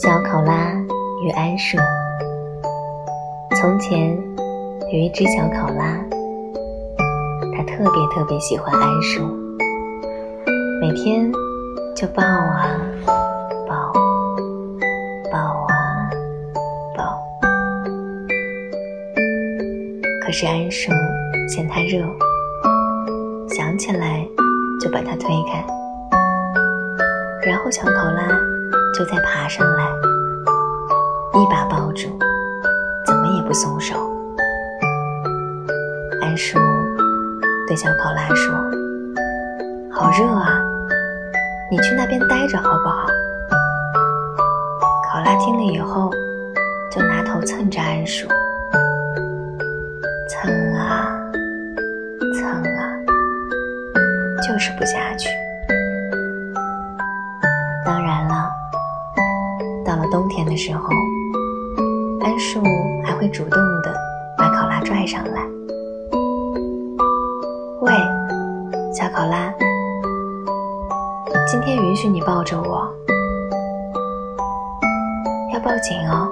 小考拉与桉树。从前有一只小考拉，它特别特别喜欢桉树，每天就抱啊抱，抱啊抱。可是桉树嫌它热，想起来就把它推开，然后小考拉就再爬上来，一把抱住。怎么也不松手。安叔对小考拉说：“好热啊，你去那边待着好不好？”考拉听了以后，就拿头蹭着安叔，蹭啊蹭啊，就是不下去。冬天的时候。桉树还会主动的把考拉拽上来。喂，小考拉，今天允许你抱着我，要抱紧哦。